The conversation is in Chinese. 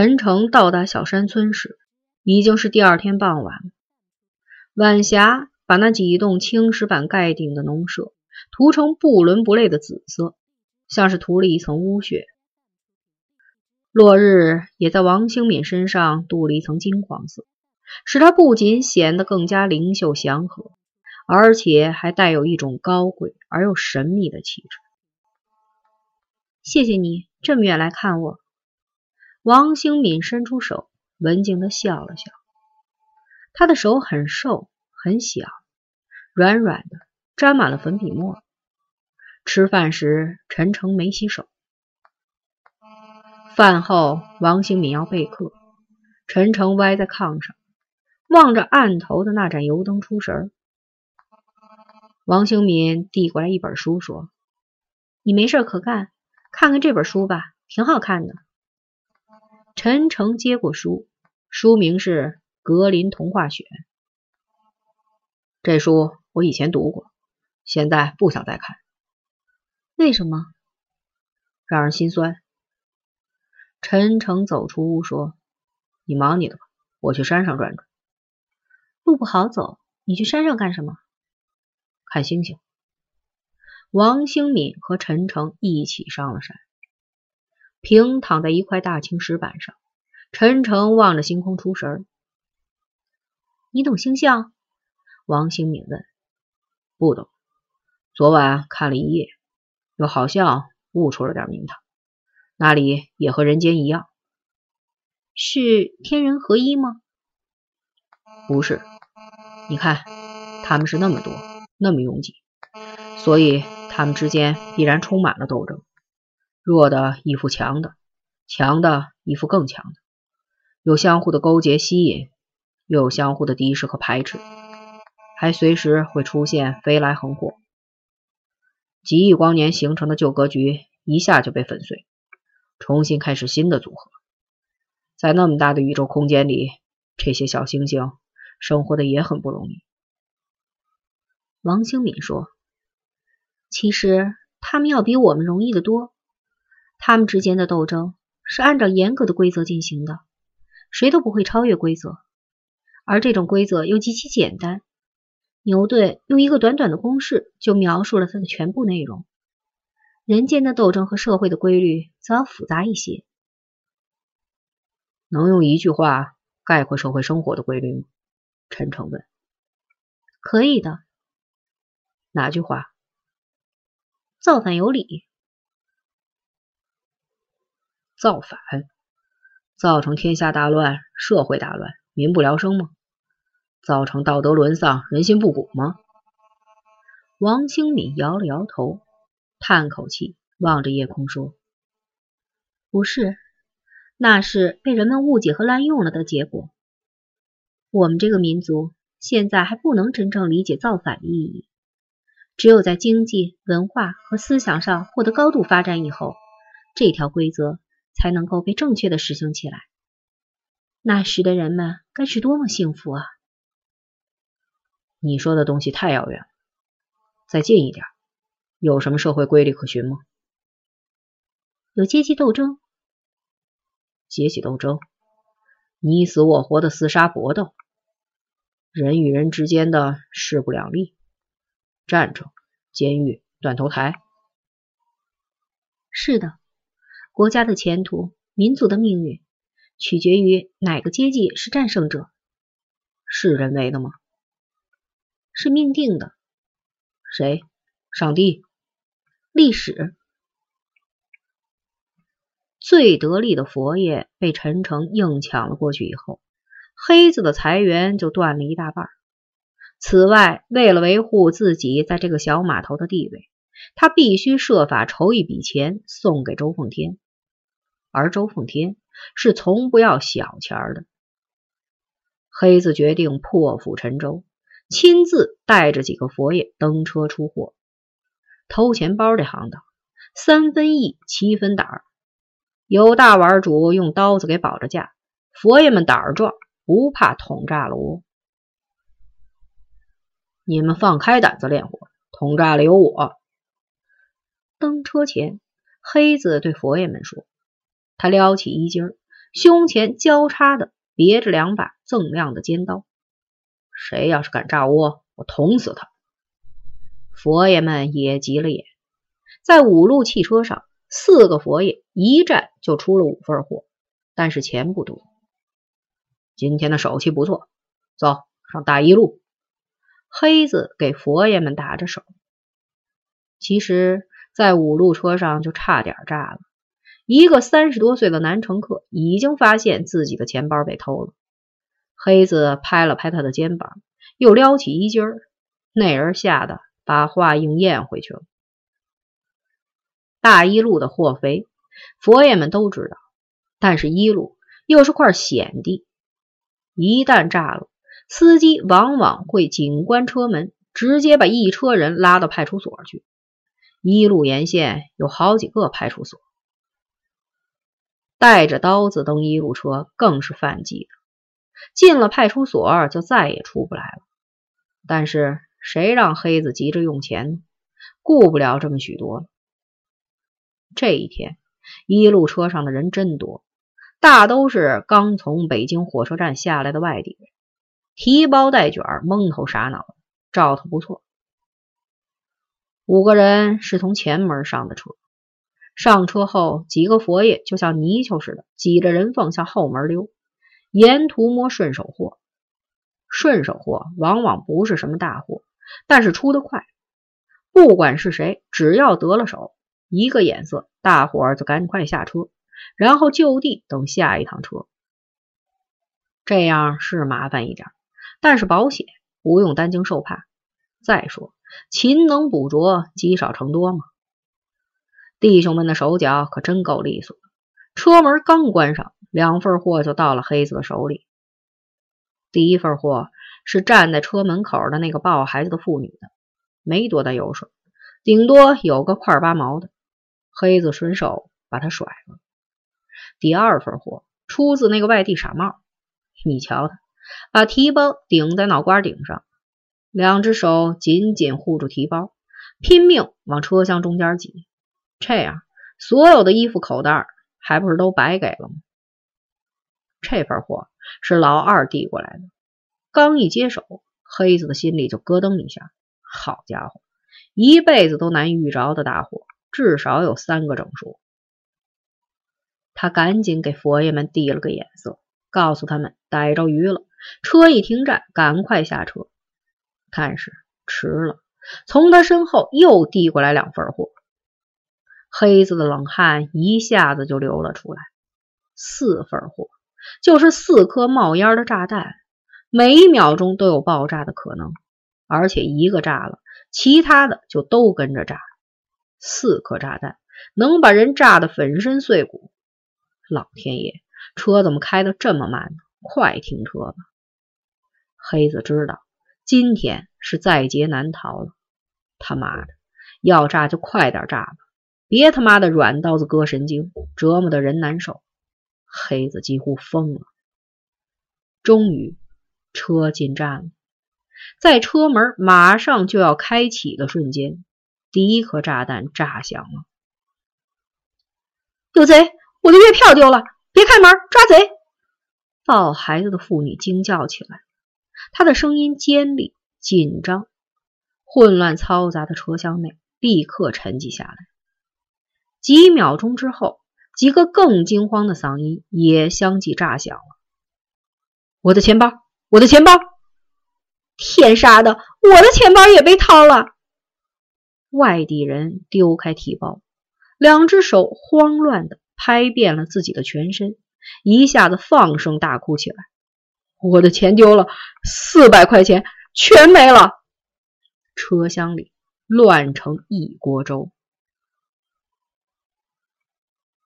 陈诚到达小山村时，已经是第二天傍晚。晚霞把那几栋青石板盖顶的农舍涂成不伦不类的紫色，像是涂了一层污血。落日也在王兴敏身上镀了一层金黄色，使他不仅显得更加灵秀祥和，而且还带有一种高贵而又神秘的气质。谢谢你这么远来看我。王兴敏伸出手，文静的笑了笑。他的手很瘦很小，软软的，沾满了粉笔墨。吃饭时，陈诚没洗手。饭后，王兴敏要备课，陈诚歪在炕上，望着案头的那盏油灯出神。王兴敏递过来一本书，说：“你没事可干，看看这本书吧，挺好看的。”陈诚接过书，书名是《格林童话选》。这书我以前读过，现在不想再看。为什么？让人心酸。陈诚走出屋说：“你忙你的吧，我去山上转转。路不好走，你去山上干什么？看星星。”王兴敏和陈诚一起上了山。平躺在一块大青石板上，陈诚望着星空出神你懂星象？王兴敏问。不懂。昨晚看了一夜，又好像悟出了点名堂。那里也和人间一样，是天人合一吗？不是。你看，他们是那么多，那么拥挤，所以他们之间必然充满了斗争。弱的依附强的，强的依附更强的，有相互的勾结吸引，又有相互的敌视和排斥，还随时会出现飞来横祸。几亿光年形成的旧格局一下就被粉碎，重新开始新的组合。在那么大的宇宙空间里，这些小星星生活的也很不容易。王兴敏说：“其实他们要比我们容易的多。”他们之间的斗争是按照严格的规则进行的，谁都不会超越规则，而这种规则又极其简单。牛顿用一个短短的公式就描述了它的全部内容。人间的斗争和社会的规律则要复杂一些。能用一句话概括社会生活的规律吗？陈诚问。可以的。哪句话？造反有理。造反，造成天下大乱、社会大乱、民不聊生吗？造成道德沦丧、人心不古吗？王兴敏摇了摇头，叹口气，望着夜空说：“不是，那是被人们误解和滥用了的结果。我们这个民族现在还不能真正理解造反的意义。只有在经济、文化和思想上获得高度发展以后，这条规则。”才能够被正确的实行起来。那时的人们该是多么幸福啊！你说的东西太遥远了，再近一点，有什么社会规律可循吗？有阶级斗争，阶级斗争，你死我活的厮杀搏斗，人与人之间的势不两立，战争、监狱、断头台。是的。国家的前途、民族的命运，取决于哪个阶级是战胜者。是人为的吗？是命定的。谁？上帝？历史？最得力的佛爷被陈诚硬抢了过去以后，黑子的财源就断了一大半。此外，为了维护自己在这个小码头的地位，他必须设法筹一笔钱送给周凤天。而周凤天是从不要小钱的。黑子决定破釜沉舟，亲自带着几个佛爷登车出货。偷钱包这行当，三分意，七分胆儿。有大碗主用刀子给保着价，佛爷们胆儿壮，不怕捅炸了窝。你们放开胆子练火，捅炸了有我。登车前，黑子对佛爷们说。他撩起衣襟，胸前交叉的别着两把锃亮的尖刀。谁要是敢炸窝，我捅死他！佛爷们也急了眼，在五路汽车上，四个佛爷一站就出了五份货，但是钱不多。今天的手气不错，走上大一路。黑子给佛爷们打着手。其实，在五路车上就差点炸了。一个三十多岁的男乘客已经发现自己的钱包被偷了。黑子拍了拍他的肩膀，又撩起衣襟儿，那人吓得把话硬咽回去了。大一路的货肥，佛爷们都知道，但是一路又是块险地，一旦炸了，司机往往会紧关车门，直接把一车人拉到派出所去。一路沿线有好几个派出所，带着刀子登一路车更是犯忌的。进了派出所就再也出不来了。但是谁让黑子急着用钱？顾不了这么许多了。这一天，一路车上的人真多，大都是刚从北京火车站下来的外地人，提包带卷，蒙头傻脑的，兆头不错。五个人是从前门上的车，上车后，几个佛爷就像泥鳅似的挤着人缝向后门溜。沿途摸顺手货，顺手货往往不是什么大货，但是出得快。不管是谁，只要得了手，一个眼色，大伙儿就赶快下车，然后就地等下一趟车。这样是麻烦一点，但是保险，不用担惊受怕。再说，勤能补拙，积少成多嘛。弟兄们的手脚可真够利索。车门刚关上。两份货就到了黑子的手里。第一份货是站在车门口的那个抱孩子的妇女的，没多大油水，顶多有个块八毛的。黑子顺手把它甩了。第二份货出自那个外地傻帽，你瞧他，把提包顶在脑瓜顶上，两只手紧紧护住提包，拼命往车厢中间挤，这样所有的衣服口袋还不是都白给了吗？这份货是老二递过来的，刚一接手，黑子的心里就咯噔一下。好家伙，一辈子都难遇着的大货，至少有三个整数。他赶紧给佛爷们递了个眼色，告诉他们逮着鱼了，车一停站，赶快下车。但是迟了，从他身后又递过来两份货，黑子的冷汗一下子就流了出来。四份货。就是四颗冒烟的炸弹，每一秒钟都有爆炸的可能，而且一个炸了，其他的就都跟着炸。四颗炸弹能把人炸得粉身碎骨。老天爷，车怎么开的这么慢呢？快停车吧！黑子知道今天是在劫难逃了。他妈的，要炸就快点炸吧，别他妈的软刀子割神经，折磨的人难受。黑子几乎疯了。终于，车进站了，在车门马上就要开启的瞬间，第一颗炸弹炸响了。有贼！我的月票丢了！别开门，抓贼！抱孩子的妇女惊叫起来，她的声音尖利、紧张。混乱嘈杂的车厢内立刻沉寂下来。几秒钟之后。几个更惊慌的嗓音也相继炸响了。我的钱包，我的钱包！天杀的，我的钱包也被掏了！外地人丢开提包，两只手慌乱的拍遍了自己的全身，一下子放声大哭起来。我的钱丢了，四百块钱全没了！车厢里乱成一锅粥。